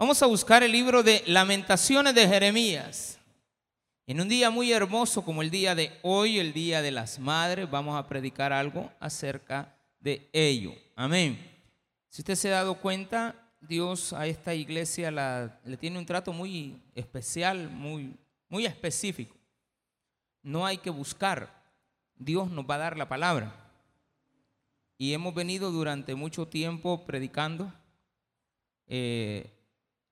Vamos a buscar el libro de Lamentaciones de Jeremías. En un día muy hermoso como el día de hoy, el día de las madres, vamos a predicar algo acerca de ello. Amén. Si usted se ha dado cuenta, Dios a esta iglesia le tiene un trato muy especial, muy, muy específico. No hay que buscar, Dios nos va a dar la palabra. Y hemos venido durante mucho tiempo predicando, eh,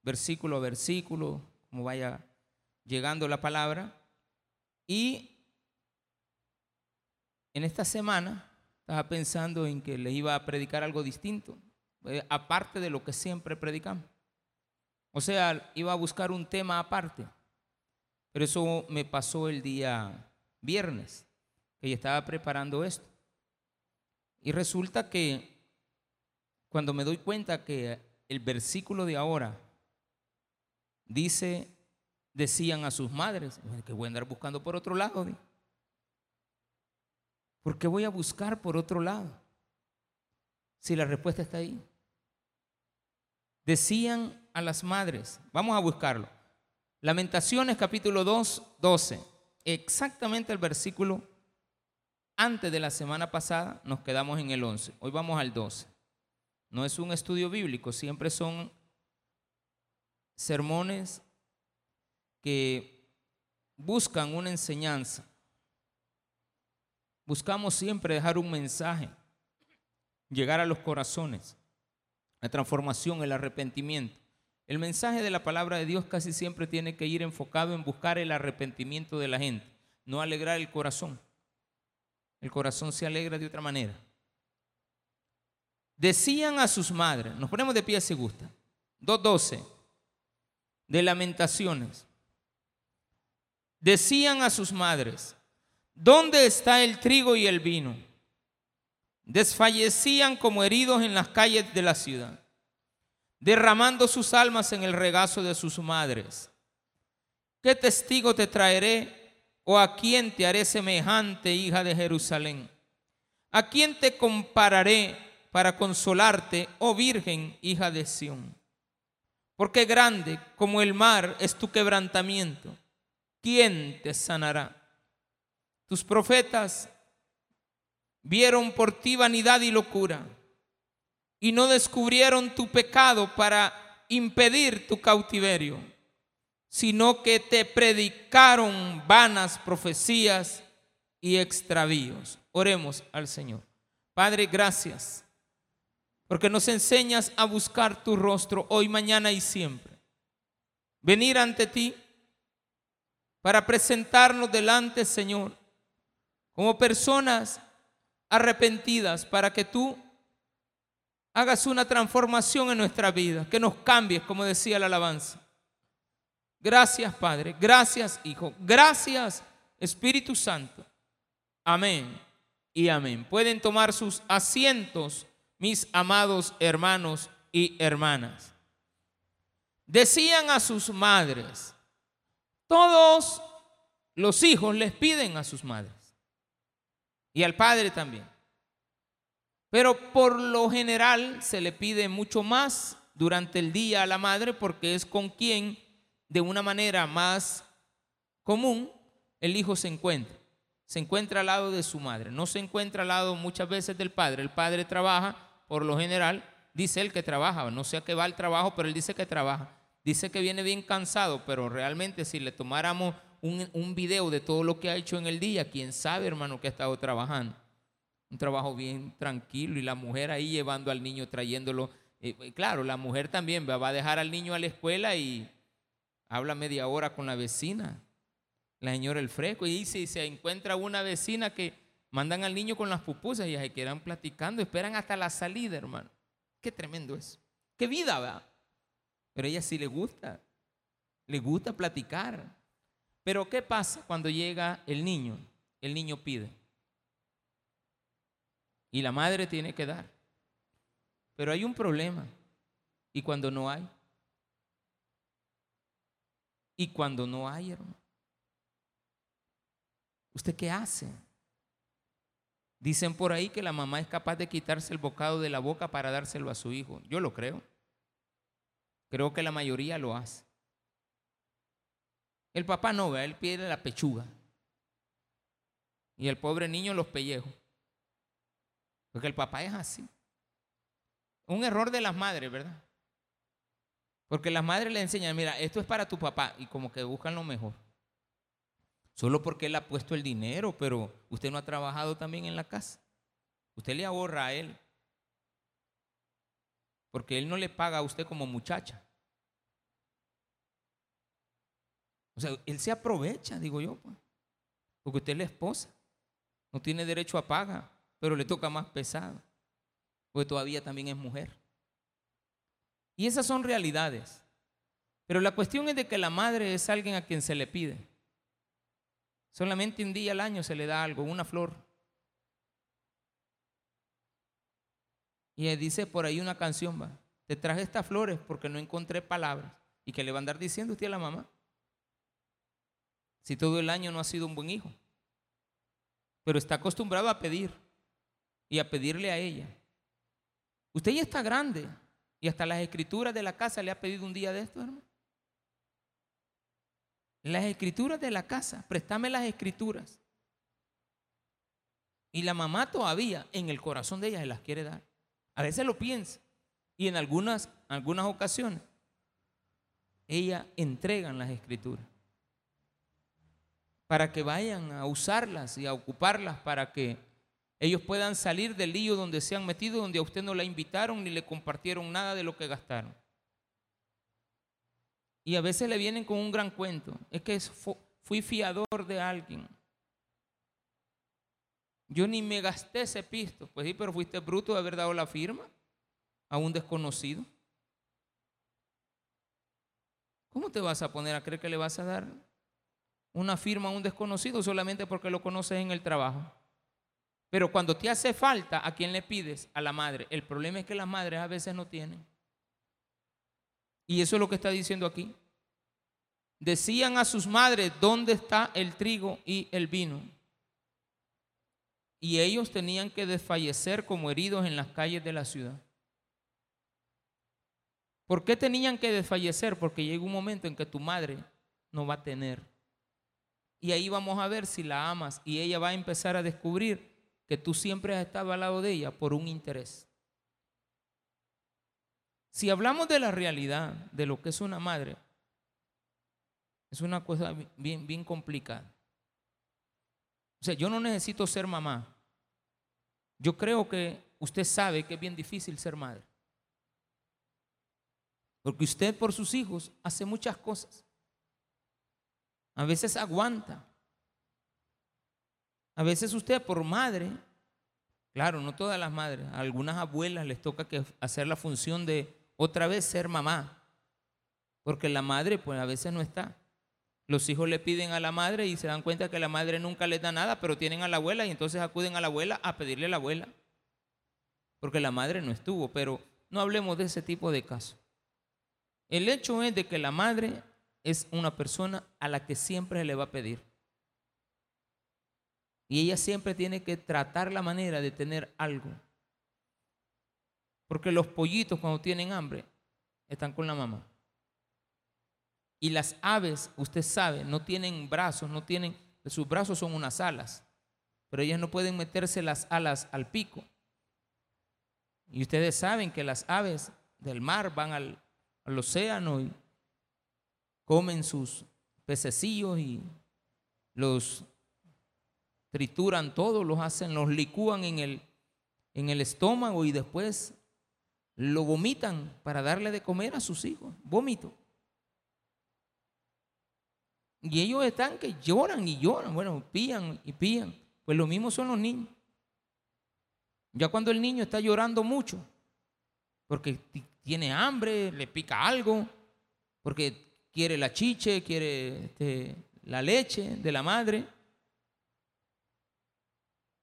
versículo a versículo, como vaya llegando la palabra. Y en esta semana estaba pensando en que le iba a predicar algo distinto, eh, aparte de lo que siempre predicamos. O sea, iba a buscar un tema aparte. Pero eso me pasó el día viernes, que estaba preparando esto. Y resulta que cuando me doy cuenta que el versículo de ahora dice, decían a sus madres, que voy a andar buscando por otro lado. ¿Por qué voy a buscar por otro lado? Si la respuesta está ahí. Decían a las madres, vamos a buscarlo. Lamentaciones capítulo 2, 12. Exactamente el versículo antes de la semana pasada nos quedamos en el 11. Hoy vamos al 12. No es un estudio bíblico, siempre son sermones que buscan una enseñanza. Buscamos siempre dejar un mensaje, llegar a los corazones, la transformación, el arrepentimiento. El mensaje de la palabra de Dios casi siempre tiene que ir enfocado en buscar el arrepentimiento de la gente, no alegrar el corazón. El corazón se alegra de otra manera. Decían a sus madres, nos ponemos de pie si gusta, 2.12, de lamentaciones. Decían a sus madres, ¿dónde está el trigo y el vino? Desfallecían como heridos en las calles de la ciudad, derramando sus almas en el regazo de sus madres. ¿Qué testigo te traeré ¿O a quién te haré semejante, hija de Jerusalén? ¿A quién te compararé para consolarte, oh Virgen, hija de Sión? Porque grande como el mar es tu quebrantamiento. ¿Quién te sanará? Tus profetas vieron por ti vanidad y locura y no descubrieron tu pecado para impedir tu cautiverio sino que te predicaron vanas profecías y extravíos. Oremos al Señor. Padre, gracias, porque nos enseñas a buscar tu rostro hoy, mañana y siempre. Venir ante ti para presentarnos delante, Señor, como personas arrepentidas, para que tú hagas una transformación en nuestra vida, que nos cambies, como decía la alabanza. Gracias, Padre. Gracias, Hijo. Gracias, Espíritu Santo. Amén y amén. Pueden tomar sus asientos, mis amados hermanos y hermanas. Decían a sus madres, todos los hijos les piden a sus madres y al padre también. Pero por lo general se le pide mucho más durante el día a la madre porque es con quien de una manera más común, el hijo se encuentra. Se encuentra al lado de su madre. No se encuentra al lado muchas veces del padre. El padre trabaja, por lo general, dice él que trabaja. No sé a qué va el trabajo, pero él dice que trabaja. Dice que viene bien cansado, pero realmente si le tomáramos un, un video de todo lo que ha hecho en el día, quién sabe, hermano, que ha estado trabajando. Un trabajo bien tranquilo y la mujer ahí llevando al niño, trayéndolo. Eh, eh, claro, la mujer también va a dejar al niño a la escuela y habla media hora con la vecina, la señora El Fresco, y si se encuentra una vecina que mandan al niño con las pupusas y se quedan platicando, esperan hasta la salida, hermano. Qué tremendo es. Qué vida, va. Pero a ella sí le gusta, le gusta platicar. Pero ¿qué pasa cuando llega el niño? El niño pide. Y la madre tiene que dar. Pero hay un problema. ¿Y cuando no hay? y cuando no hay, hermano. ¿Usted qué hace? Dicen por ahí que la mamá es capaz de quitarse el bocado de la boca para dárselo a su hijo. Yo lo creo. Creo que la mayoría lo hace. El papá no, ve, él pide la pechuga. Y el pobre niño los pellejos. Porque el papá es así. Un error de las madres, ¿verdad? Porque las madres le enseñan, mira, esto es para tu papá y como que buscan lo mejor. Solo porque él ha puesto el dinero, pero usted no ha trabajado también en la casa. Usted le ahorra a él. Porque él no le paga a usted como muchacha. O sea, él se aprovecha, digo yo, pues. porque usted es la esposa. No tiene derecho a paga, pero le toca más pesado. Porque todavía también es mujer. Y esas son realidades. Pero la cuestión es de que la madre es alguien a quien se le pide. Solamente un día al año se le da algo, una flor. Y dice por ahí una canción, va, te traje estas flores porque no encontré palabras. ¿Y que le va a andar diciendo usted a la mamá? Si todo el año no ha sido un buen hijo. Pero está acostumbrado a pedir y a pedirle a ella. Usted ya está grande y hasta las escrituras de la casa le ha pedido un día de esto, hermano. Las escrituras de la casa, préstame las escrituras. Y la mamá todavía en el corazón de ella se las quiere dar. A veces lo piensa. Y en algunas, algunas ocasiones, ella entregan las escrituras para que vayan a usarlas y a ocuparlas para que ellos puedan salir del lío donde se han metido, donde a usted no la invitaron ni le compartieron nada de lo que gastaron. Y a veces le vienen con un gran cuento. Es que fui fiador de alguien. Yo ni me gasté ese pisto. Pues sí, pero fuiste bruto de haber dado la firma a un desconocido. ¿Cómo te vas a poner a creer que le vas a dar una firma a un desconocido solamente porque lo conoces en el trabajo? Pero cuando te hace falta, ¿a quién le pides? A la madre. El problema es que las madres a veces no tienen. Y eso es lo que está diciendo aquí. Decían a sus madres, ¿dónde está el trigo y el vino? y ellos tenían que desfallecer como heridos en las calles de la ciudad. ¿Por qué tenían que desfallecer? Porque llega un momento en que tu madre no va a tener. Y ahí vamos a ver si la amas y ella va a empezar a descubrir que tú siempre has estado al lado de ella por un interés. Si hablamos de la realidad de lo que es una madre, es una cosa bien, bien complicada. O sea, yo no necesito ser mamá. Yo creo que usted sabe que es bien difícil ser madre. Porque usted por sus hijos hace muchas cosas. A veces aguanta. A veces usted por madre, claro, no todas las madres, a algunas abuelas les toca que hacer la función de otra vez ser mamá. Porque la madre pues a veces no está. Los hijos le piden a la madre y se dan cuenta que la madre nunca les da nada, pero tienen a la abuela y entonces acuden a la abuela a pedirle a la abuela. Porque la madre no estuvo, pero no hablemos de ese tipo de casos. El hecho es de que la madre es una persona a la que siempre le va a pedir. Y ella siempre tiene que tratar la manera de tener algo. Porque los pollitos cuando tienen hambre están con la mamá. Y las aves, usted sabe, no tienen brazos, no tienen, sus brazos son unas alas, pero ellas no pueden meterse las alas al pico. Y ustedes saben que las aves del mar van al, océano y comen sus pececillos y los trituran todos, los hacen, los licúan en el, en el estómago y después lo vomitan para darle de comer a sus hijos. Vómito. Y ellos están que lloran y lloran, bueno, pían y pían. Pues lo mismo son los niños. Ya cuando el niño está llorando mucho, porque tiene hambre, le pica algo, porque quiere la chiche, quiere este, la leche de la madre,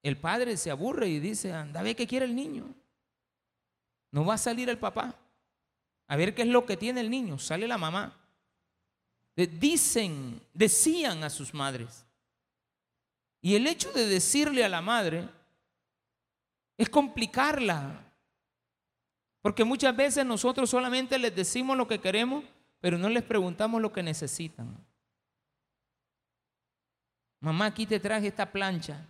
el padre se aburre y dice, anda a ver qué quiere el niño. No va a salir el papá. A ver qué es lo que tiene el niño. Sale la mamá dicen, decían a sus madres. Y el hecho de decirle a la madre es complicarla, Porque muchas veces nosotros solamente les decimos lo que queremos, pero no les preguntamos lo que necesitan. Mamá, aquí te traje esta plancha.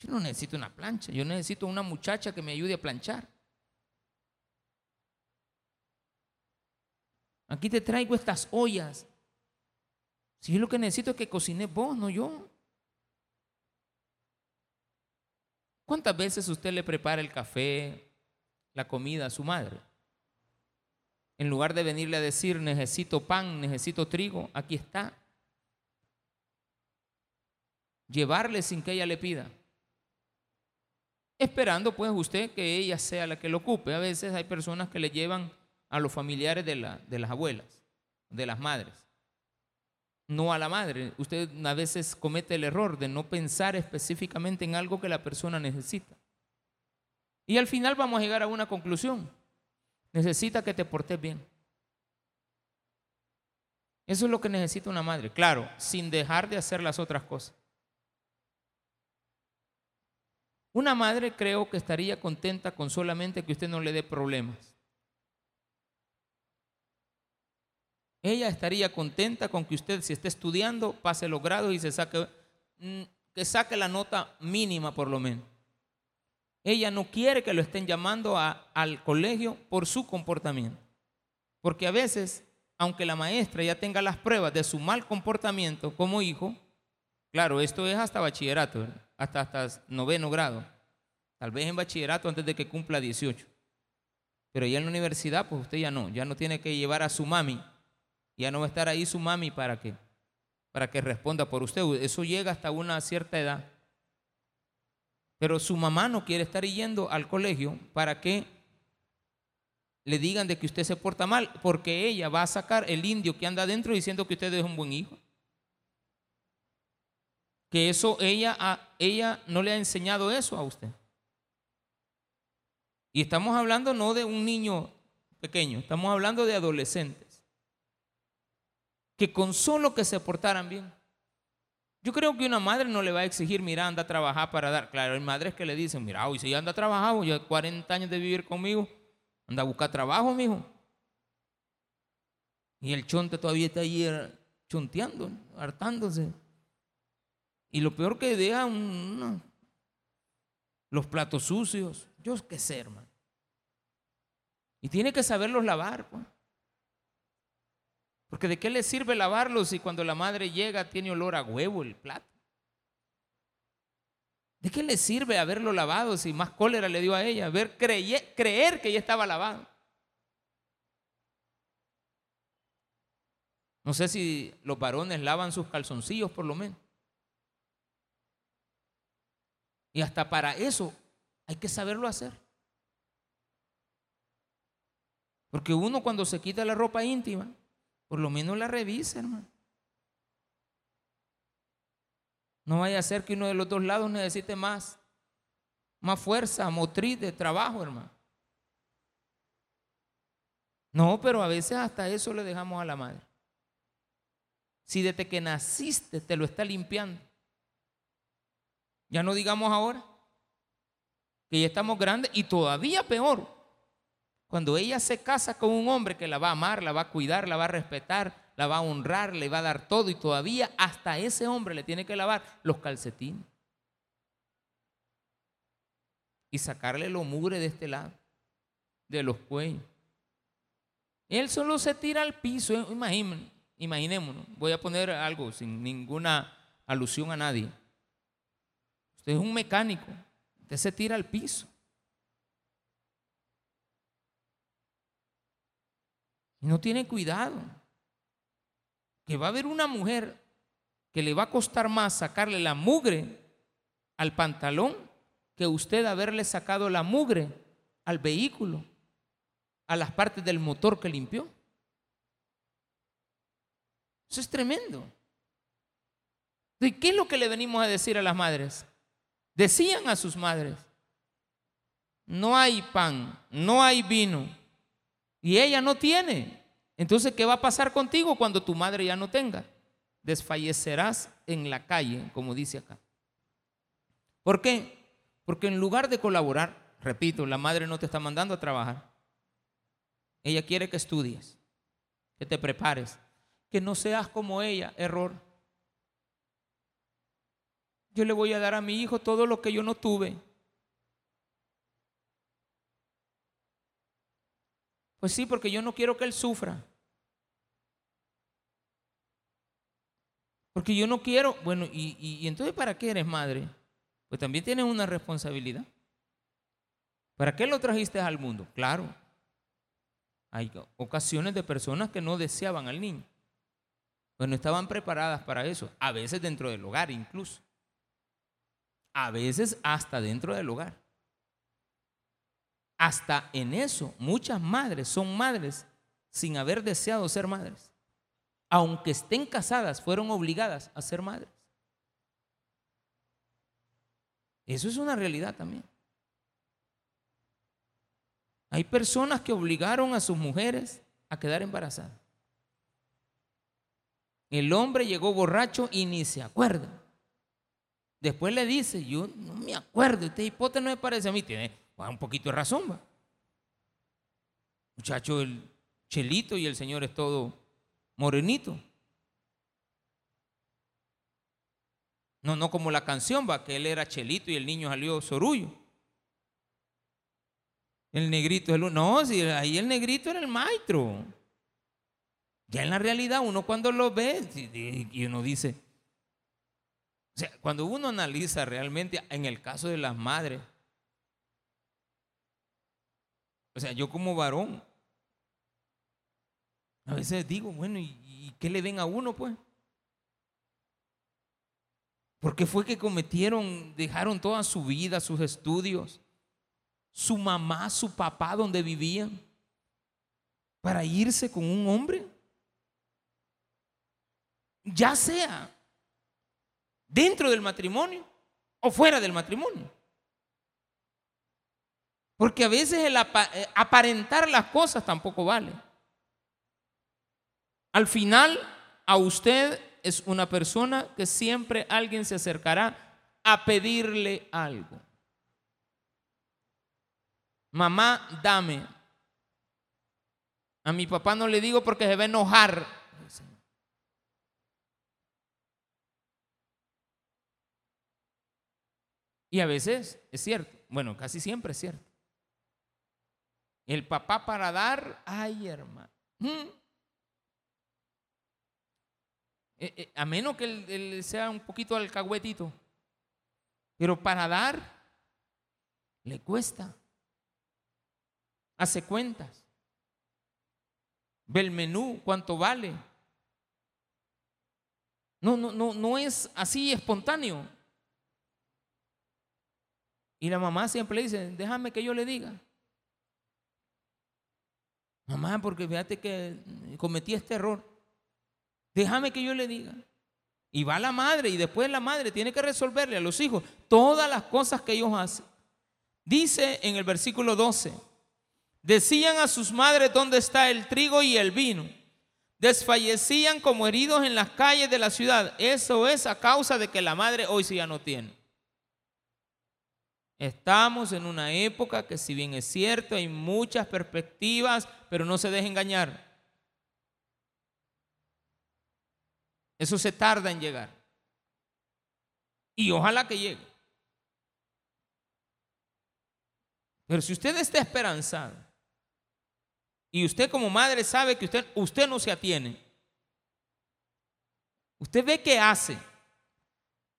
Yo no necesito una plancha, yo necesito una muchacha que me ayude a planchar. Aquí te traigo estas ollas. Si yo lo que necesito es que cocine vos, no yo. ¿Cuántas veces usted le prepara el café, la comida a su madre? En lugar de venirle a decir, necesito pan, necesito trigo, aquí está. Llevarle sin que ella le pida. Esperando pues usted que ella sea la que lo ocupe. A veces hay personas que le llevan a los familiares de, la, de las abuelas, de las madres. No a la madre. Usted a veces comete el error de no pensar específicamente en algo que la persona necesita. Y al final vamos a llegar a una conclusión. Necesita que te portes bien. Eso es lo que necesita una madre. Claro, sin dejar de hacer las otras cosas. Una madre creo que estaría contenta con solamente que usted no le dé problemas. Ella estaría contenta con que usted, si está estudiando, pase los grados y se saque, mm, que saque la nota mínima por lo menos. Ella no quiere que lo estén llamando al colegio por su comportamiento. Porque a veces, aunque la maestra ya tenga las pruebas de su mal comportamiento como hijo, claro, esto es hasta bachillerato, hasta, hasta noveno grado. Tal vez en bachillerato antes de que cumpla 18. Pero ya en la universidad, pues usted ya no, ya no tiene que llevar a su mami. Ya no va a estar ahí su mami para que, para que responda por usted. Eso llega hasta una cierta edad. Pero su mamá no quiere estar yendo al colegio para que le digan de que usted se porta mal, porque ella va a sacar el indio que anda adentro diciendo que usted es un buen hijo. Que eso ella, ella no le ha enseñado eso a usted. Y estamos hablando no de un niño pequeño, estamos hablando de adolescentes. Que con solo que se portaran bien, yo creo que una madre no le va a exigir, mira, anda a trabajar para dar. Claro, hay madres que le dicen, mira, hoy si anda a trabajar, ya 40 años de vivir conmigo, anda a buscar trabajo, mijo. Y el chonte todavía está ahí eh, chonteando, hartándose. Y lo peor que deja los platos sucios. Yo qué sé, hermano. Y tiene que saberlos lavar, pues. Porque de qué le sirve lavarlo si cuando la madre llega tiene olor a huevo el plato. ¿De qué le sirve haberlo lavado si más cólera le dio a ella? Ver, creer que ya estaba lavado. No sé si los varones lavan sus calzoncillos por lo menos. Y hasta para eso hay que saberlo hacer. Porque uno cuando se quita la ropa íntima, por lo menos la revisa, hermano. No vaya a ser que uno de los dos lados necesite más, más fuerza, motriz de trabajo, hermano. No, pero a veces hasta eso le dejamos a la madre. Si desde que naciste te lo está limpiando. Ya no digamos ahora que ya estamos grandes y todavía peor. Cuando ella se casa con un hombre que la va a amar, la va a cuidar, la va a respetar, la va a honrar, le va a dar todo y todavía hasta ese hombre le tiene que lavar los calcetines y sacarle lo mugre de este lado, de los cuellos. Él solo se tira al piso, imaginen, imaginémonos, voy a poner algo sin ninguna alusión a nadie. Usted es un mecánico, usted se tira al piso. Y no tiene cuidado. Que va a haber una mujer que le va a costar más sacarle la mugre al pantalón que usted haberle sacado la mugre al vehículo, a las partes del motor que limpió. Eso es tremendo. ¿Y qué es lo que le venimos a decir a las madres? Decían a sus madres, no hay pan, no hay vino, y ella no tiene. Entonces, ¿qué va a pasar contigo cuando tu madre ya no tenga? Desfallecerás en la calle, como dice acá. ¿Por qué? Porque en lugar de colaborar, Repito, la madre no te está mandando a trabajar. Ella quiere que estudies, que te prepares, que no seas como ella, error. Yo le voy a dar a mi hijo todo lo que yo no tuve. Pues sí, porque yo no quiero que él sufra. Porque yo no quiero, bueno, y, y, entonces ¿para qué eres madre? Pues también tienes una responsabilidad. ¿Para qué lo trajiste al mundo? Claro. Hay ocasiones de personas que no deseaban al niño. Pues no estaban preparadas para eso. A veces dentro del hogar incluso. A veces hasta dentro del hogar. Hasta en eso muchas madres son madres sin haber deseado ser madres aunque estén casadas, fueron obligadas a ser madres. Eso es una realidad también. Hay personas que obligaron a sus mujeres a quedar embarazadas. El hombre llegó borracho y ni se acuerda. Después le dice, yo no me acuerdo, este hipótesis no me parece a mí, tiene un poquito de razón. Va. Muchacho, el chelito y el Señor es todo morenito. No, no como la canción, va, que él era chelito y el niño salió sorullo. El negrito, el, no, si ahí el negrito era el maestro. Ya en la realidad uno cuando lo ve y uno dice, o sea, cuando uno analiza realmente en el caso de las madres, o sea, yo como varón, a veces digo, bueno, ¿y, qué le ven a uno, pues? Porque fue que cometieron, dejaron toda su vida, sus estudios, su mamá, su papá, donde vivían, para irse con un hombre. Ya sea dentro del matrimonio o fuera del matrimonio. Porque a veces eh, aparentar las cosas tampoco vale. Al final, a usted es una persona que siempre alguien se acercará a pedirle algo. Mamá, dame. A mi papá no le digo porque se va a enojar. Y a veces es cierto, bueno, casi siempre es cierto. El papá para dar, ay hermano. ¿Mm? Eh, eh, a menos que él, sea un poquito alcahuetito. Pero para dar, le cuesta. Hace cuentas. Ve el menú, cuánto vale. No, no, no, no es así espontáneo. Y la mamá siempre le dice, déjame que yo le diga. Mamá, porque fíjate que cometí este error. Déjame que yo le diga. Y va la madre y después la madre tiene que resolverle a los hijos todas las cosas que ellos hacen. Dice en el versículo 12, decían a sus madres dónde está el trigo y el vino. Desfallecían como heridos en las calles de la ciudad. Eso es a causa de que la madre hoy sí ya no tiene. Estamos en una época que si bien es cierto, hay muchas perspectivas, pero no se deje engañar. Eso se tarda en llegar. Y ojalá que llegue. Pero si usted está esperanzado y usted como madre sabe que usted, usted no se atiene, usted ve qué hace.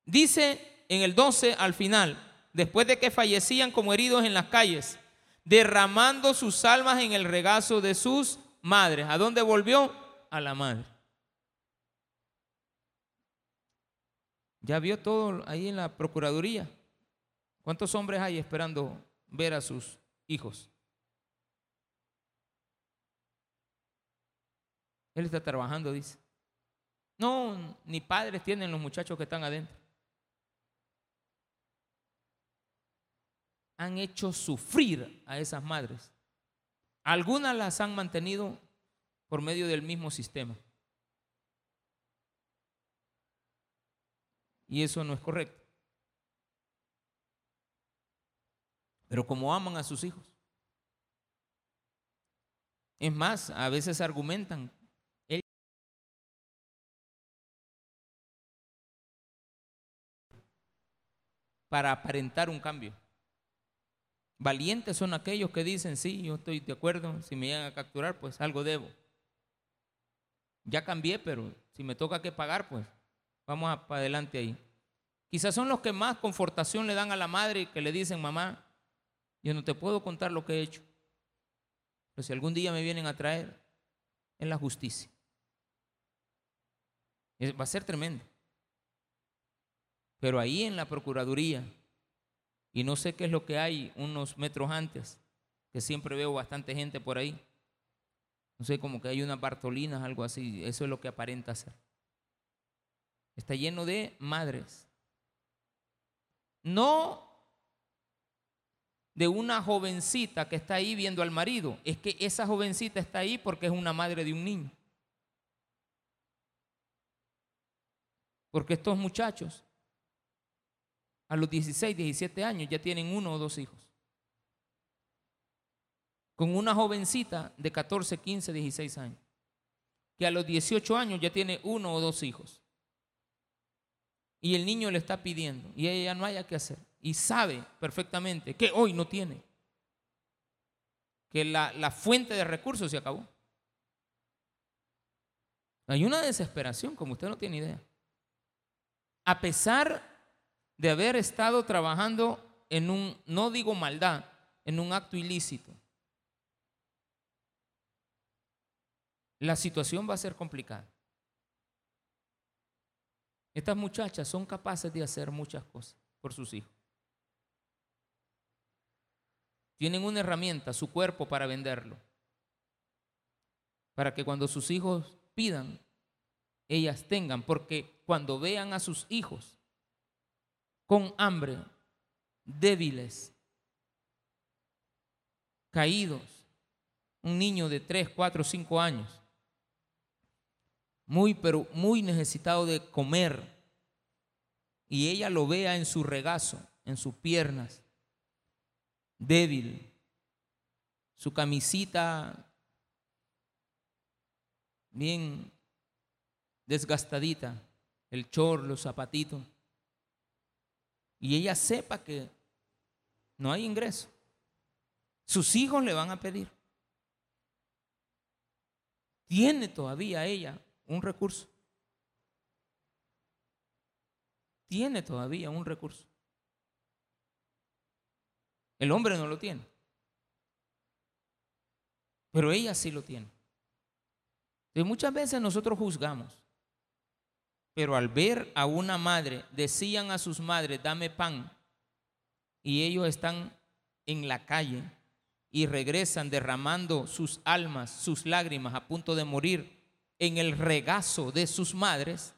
Dice en el 12 al final, después de que fallecían como heridos en las calles, derramando sus almas en el regazo de sus madres. ¿A dónde volvió? A la madre. Ya vio todo ahí en la Procuraduría. ¿Cuántos hombres hay esperando ver a sus hijos? Él está trabajando, dice. No, ni padres tienen los muchachos que están adentro. Han hecho sufrir a esas madres. Algunas las han mantenido por medio del mismo sistema. Y eso no es correcto. pero como aman a sus hijos. Es más, a veces argumentan, para aparentar un cambio. Valientes son aquellos que dicen, sí, yo estoy de acuerdo, si me llegan a capturar, pues algo debo. Ya cambié, pero si me toca que pagar, pues vamos para adelante ahí. Quizás son los que más confortación le dan a la madre que le dicen, mamá, yo no te puedo contar lo que he hecho. Pero si algún día me vienen a traer, en la justicia. Va a ser tremendo. Pero ahí en la Procuraduría, y no sé qué es lo que hay unos metros antes, que siempre veo bastante gente por ahí. No sé, como que hay unas Bartolinas, algo así. Eso es lo que aparenta ser. Está lleno de madres. No de una jovencita que está ahí viendo al marido. Es que esa jovencita está ahí porque es una madre de un niño. Porque estos muchachos a los 16, 17 años ya tienen uno o dos hijos. Con una jovencita de 14, 15, 16 años, que a los 18 años ya tiene uno o dos hijos. Y el niño le está pidiendo y ella no haya que hacer. Y sabe perfectamente que hoy no tiene. Que la, la fuente de recursos se acabó. Hay una desesperación, como usted no tiene idea. A pesar de haber estado trabajando en un, no digo maldad, en un acto ilícito. La situación va a ser complicada. Estas muchachas son capaces de hacer muchas cosas por sus hijos. Tienen una herramienta, su cuerpo, para venderlo. Para que cuando sus hijos pidan, ellas tengan. Porque cuando vean a sus hijos con hambre, débiles, caídos, un niño de 3, 4, 5 años, muy, pero muy necesitado de comer, y ella lo vea en su regazo, en sus piernas, débil, su camisita bien desgastadita, el chor, los zapatitos, y ella sepa que no hay ingreso, sus hijos le van a pedir. Tiene todavía ella un recurso. Tiene todavía un recurso. El hombre no lo tiene. Pero ella sí lo tiene. Y muchas veces nosotros juzgamos. Pero al ver a una madre, decían a sus madres, dame pan, y ellos están en la calle y regresan derramando sus almas, sus lágrimas a punto de morir en el regazo de sus madres,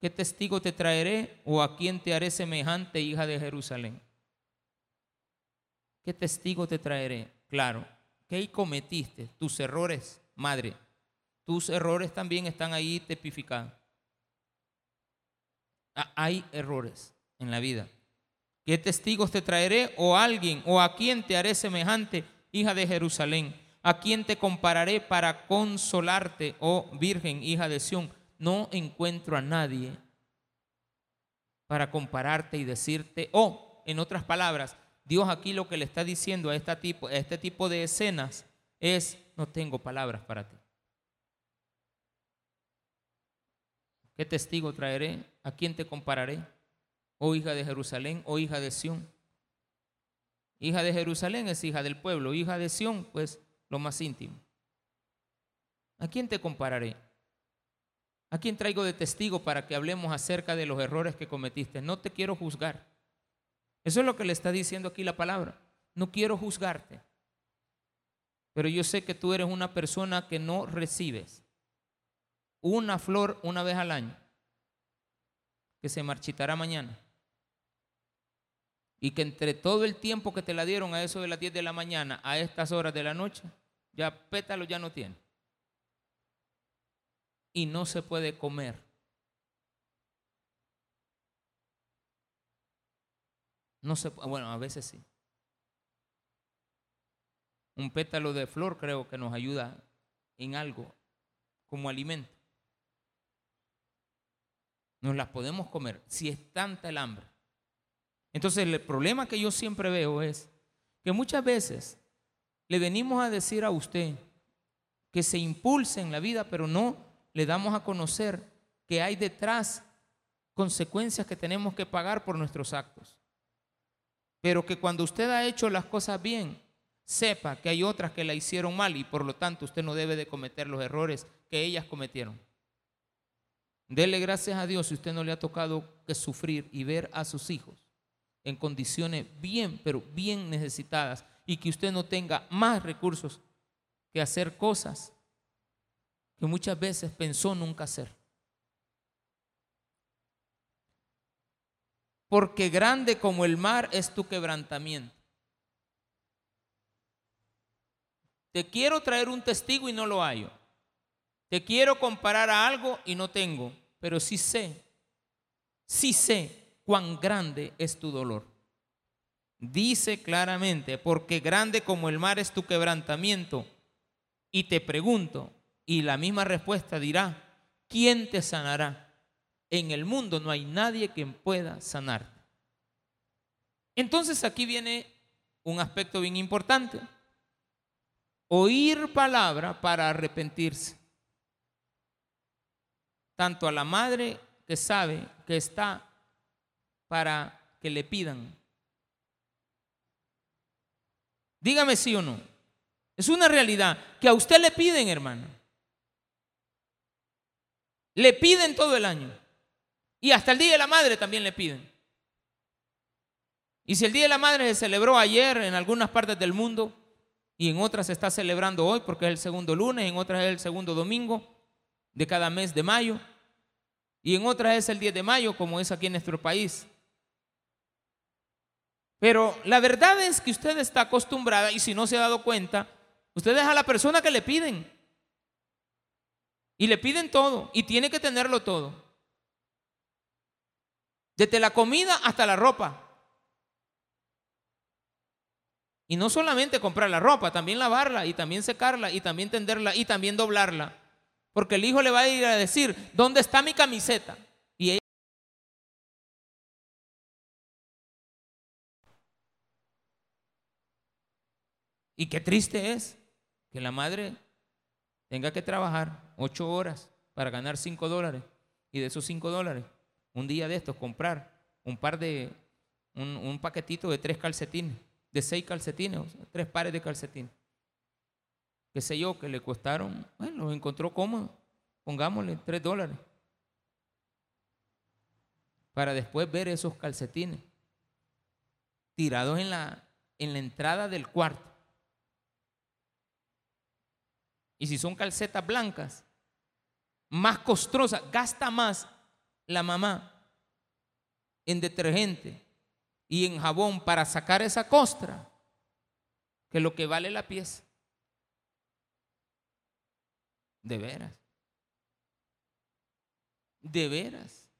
¿qué testigo te traeré o a quién te haré semejante, hija de Jerusalén? ¿Qué testigo te traeré? Claro, ¿qué cometiste? Tus errores, madre tus errores también están ahí tipificados. Ah, hay errores en la vida. ¿Qué testigos te traeré o alguien o a quién te haré semejante, hija de Jerusalén? ¿A quién te compararé para consolarte, oh Virgen, hija de Sión? No encuentro a nadie para compararte y decirte, oh, en otras palabras, Dios aquí lo que le está diciendo a, tipo, a este tipo de escenas es, no tengo palabras para ti. ¿Qué testigo traeré? ¿A quién te compararé? Oh hija de Jerusalén, oh hija de Sión. Hija de Jerusalén es hija del pueblo, hija de Sión, pues lo más íntimo. ¿A quién te compararé? ¿A quién traigo de testigo para que hablemos acerca de los errores que cometiste? No te quiero juzgar. Eso es lo que le está diciendo aquí la palabra. No quiero juzgarte. Pero yo sé que tú eres una persona que no recibes una flor una vez al año, que se marchitará mañana. Y que entre todo el tiempo que te la dieron a eso de las 10 de la mañana a estas horas de la noche, ya pétalo ya no tiene. Y no se puede comer. No se, bueno, a veces sí. Un pétalo de flor creo que nos ayuda en algo como alimento. Nos las podemos comer si es tanta el hambre. Entonces el problema que yo siempre veo es que muchas veces le venimos a decir a usted que se impulse en la vida, pero no le damos a conocer que hay detrás consecuencias que tenemos que pagar por nuestros actos. Pero que cuando usted ha hecho las cosas bien, sepa que hay otras que la hicieron mal y por lo tanto usted no debe de cometer los errores que ellas cometieron. Dele gracias a Dios si usted no le ha tocado que sufrir y ver a sus hijos en condiciones bien, pero bien necesitadas y que usted no tenga más recursos que hacer cosas que muchas veces pensó nunca hacer. Porque grande como el mar es tu quebrantamiento. Te quiero traer un testigo y no lo hallo. Te quiero comparar a algo y no tengo, pero sí sé, sí sé cuán grande es tu dolor. Dice claramente, porque grande como el mar es tu quebrantamiento. Y te pregunto, y la misma respuesta dirá, ¿quién te sanará? En el mundo no hay nadie quien pueda sanar. Entonces aquí viene un aspecto bien importante. Oír palabra para arrepentirse tanto a la madre que sabe que está para que le pidan. Dígame sí o no. Es una realidad que a usted le piden, hermano. Le piden todo el año. Y hasta el Día de la Madre también le piden. Y si el Día de la Madre se celebró ayer en algunas partes del mundo y en otras se está celebrando hoy porque es el segundo lunes, en otras es el segundo domingo, de cada mes de mayo. Y en otras es el 10 de mayo, como es aquí en nuestro país. Pero la verdad es que usted está acostumbrada, y si no se ha dado cuenta, usted es a la persona que le piden. Y le piden todo, y tiene que tenerlo todo. Desde la comida hasta la ropa. Y no solamente comprar la ropa, también lavarla, y también secarla, y también tenderla, y también doblarla. Porque el hijo le va a ir a decir, ¿dónde está mi camiseta? Y ella... Y qué triste es que la madre tenga que trabajar ocho horas para ganar cinco dólares. Y de esos cinco dólares, un día de estos, comprar un par de, un, paquetito de tres calcetines, de seis calcetines, tres pares de calcetines qué sé yo, que le costaron, bueno, lo encontró cómodo, pongámosle tres dólares, para después ver esos calcetines tirados en la, en la entrada del cuarto. Y si son calcetas blancas, más costosas, gasta más la mamá en detergente y en jabón para sacar esa costra que lo que vale la pieza. De veras. De veras.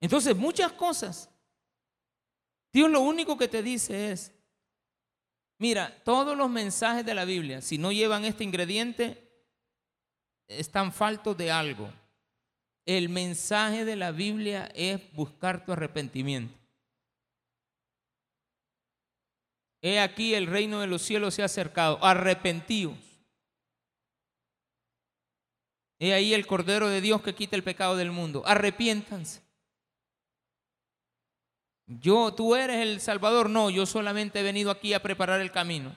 Entonces, muchas cosas. Dios lo único que te dice es, mira, todos los mensajes de la Biblia, si no llevan este ingrediente, están faltos de algo. El mensaje de la Biblia es buscar tu arrepentimiento. He aquí el reino de los cielos se ha acercado. Arrepentíos. He ahí el Cordero de Dios que quita el pecado del mundo. Arrepiéntanse. Yo, tú eres el Salvador. No, yo solamente he venido aquí a preparar el camino.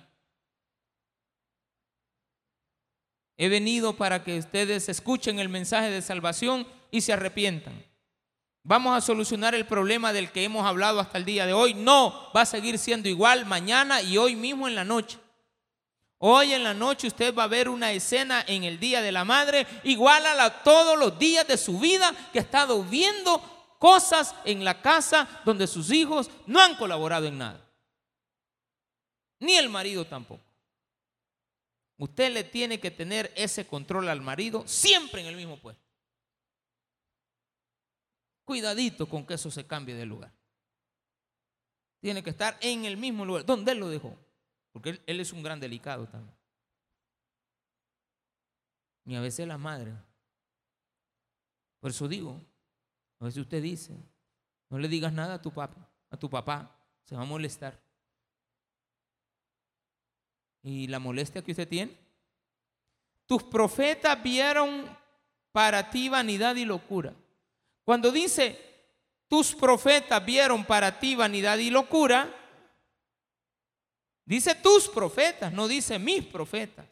He venido para que ustedes escuchen el mensaje de salvación y se arrepientan. ¿Vamos a solucionar el problema del que hemos hablado hasta el día de hoy? No, va a seguir siendo igual mañana y hoy mismo en la noche. Hoy en la noche usted va a ver una escena en el Día de la Madre igual a todos los días de su vida que ha estado viendo cosas en la casa donde sus hijos no han colaborado en nada. Ni el marido tampoco. Usted le tiene que tener ese control al marido siempre en el mismo puesto. Cuidadito con que eso se cambie de lugar. tiene que estar en el mismo lugar donde Él lo dejó. Porque Él, es un gran delicado también. Y a veces la madre. Por eso digo, a veces usted dice, no le digas nada a tu papá, a tu papá, se va a molestar. ¿Y la molestia que usted tiene? Tus profetas vieron para ti vanidad y locura. Cuando dice, tus profetas vieron para ti vanidad y locura, dice tus profetas, no dice mis profetas.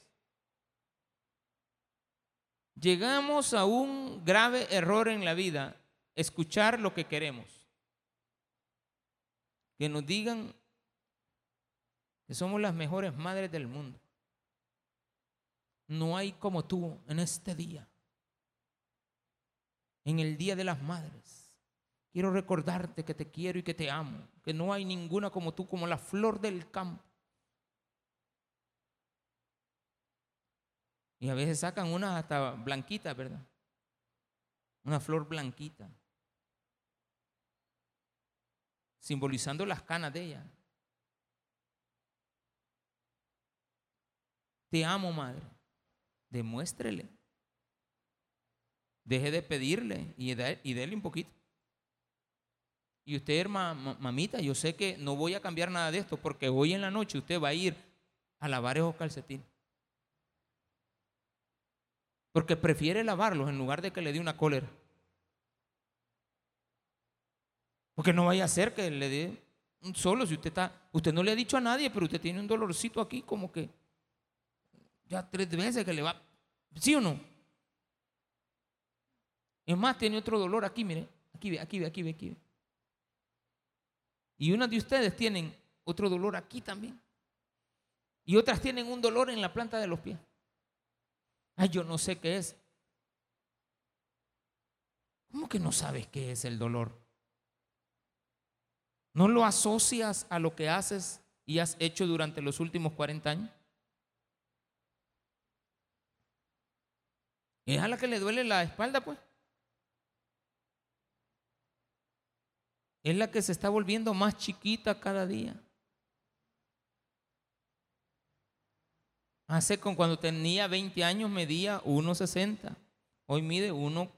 Llegamos a un grave error en la vida, escuchar lo que queremos. Que nos digan que somos las mejores madres del mundo. No hay como tú en este día, en el Día de las Madres. Quiero recordarte que te quiero y que te amo, que no hay ninguna como tú, como la flor del campo. Y a veces sacan una hasta blanquita, ¿verdad? Una flor blanquita, simbolizando las canas de ella. Te amo, madre. Demuéstrele. Deje de pedirle y, y déle un poquito. Y usted, mamita, yo sé que no voy a cambiar nada de esto porque hoy en la noche usted va a ir a lavar esos calcetines. Porque prefiere lavarlos en lugar de que le dé una cólera. Porque no vaya a ser que le dé un solo si usted está, usted no le ha dicho a nadie, pero usted tiene un dolorcito aquí como que ya tres veces que le va, ¿sí o no? Es más, tiene otro dolor aquí, mire, aquí ve, aquí ve, aquí ve, aquí ve. Y unas de ustedes tienen otro dolor aquí también. Y otras tienen un dolor en la planta de los pies. Ay, yo no sé qué es. ¿Cómo que no sabes qué es el dolor? ¿No lo asocias a lo que haces y has hecho durante los últimos 40 años? ¿Es a la que le duele la espalda, pues? es la que se está volviendo más chiquita cada día. Hace cuando tenía 20 años medía 1,60. Hoy mide 1,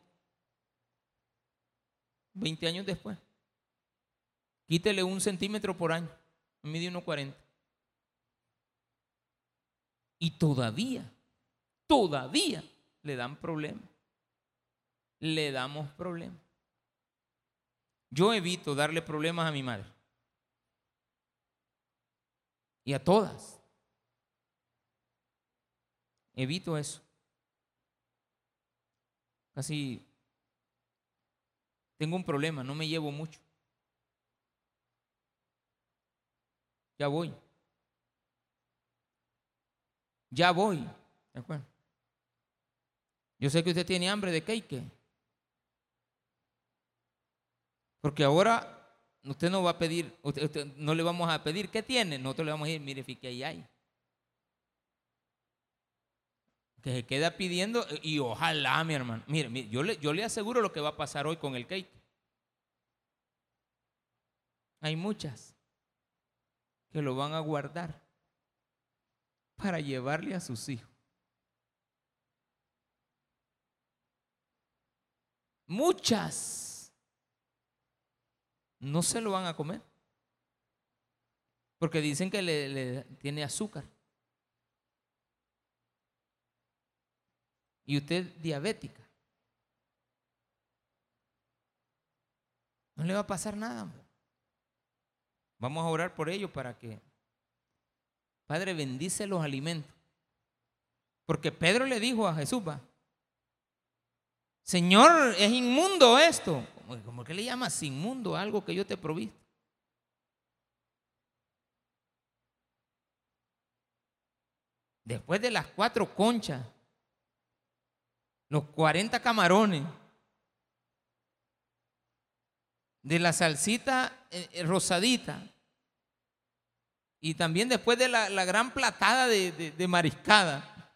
20 años después. Quítele un centímetro por año. Mide 1,40. Y todavía, todavía le dan problemas. Le damos problemas. Yo evito darle problemas a mi madre. Y a todas. Evito eso. Casi tengo un problema, no me llevo mucho. Ya voy. Ya voy. Yo sé que usted tiene hambre de cake. Porque ahora usted no va a pedir, no le vamos a pedir, ¿qué tiene? Nosotros le vamos a decir, mire, que ahí hay. Que se queda pidiendo y ojalá, mi hermano. Mire, yo, le, yo le aseguro lo que va a pasar hoy con el cake. Hay muchas que lo van a guardar para llevarle a sus hijos. Muchas no se lo van a comer. Porque dicen que le, tiene azúcar. Y usted diabética. No le va a pasar nada. Vamos a orar por ello para que, Padre, bendice los alimentos. Porque Pedro le dijo a Jesús, Señor, es inmundo esto. ¿Cómo que le llamas inmundo algo que yo te proví? Después de las cuatro conchas, los 40 camarones, de la salsita eh, eh, rosadita, y también después de la, gran platada de, mariscada,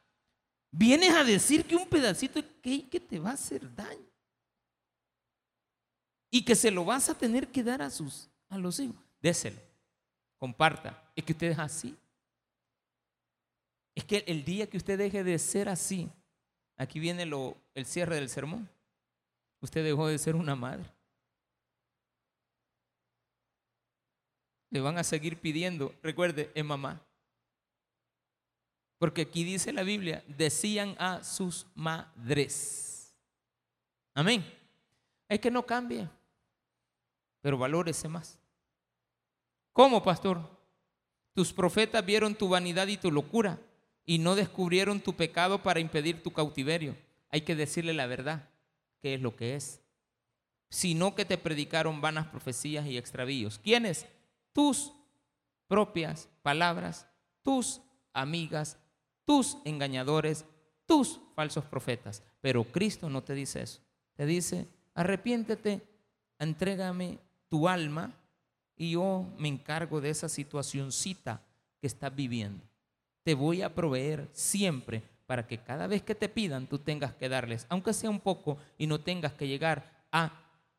vienes a decir que un pedacito de cake te va a hacer daño y que se lo vas a tener que dar a sus a los hijos. Déselo. comparta. Es que usted es así. Es que el día que usted deje de ser así, aquí viene lo, el cierre del sermón. Usted dejó de ser una madre. Le van a seguir pidiendo, recuerde, es mamá. Porque aquí dice la Biblia, decían a sus madres. Amén. Es que no cambie, pero valórese más. ¿Cómo, pastor? Tus profetas vieron tu vanidad y tu locura y no descubrieron tu pecado para impedir tu cautiverio. Hay que decirle la verdad, qué es lo que es. Sino que te predicaron vanas profecías y extravíos. ¿Quiénes? Tus propias palabras, tus amigas tus engañadores, tus falsos profetas. Pero Cristo no te dice eso. Te dice, arrepiéntete, entrégame tu alma y yo me encargo de esa situacióncita que estás viviendo. Te voy a proveer siempre para que cada vez que te pidan tú tengas que darles, aunque sea un poco, y no tengas que llegar a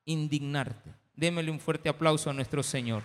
indignarte. Démele un fuerte aplauso a nuestro Señor.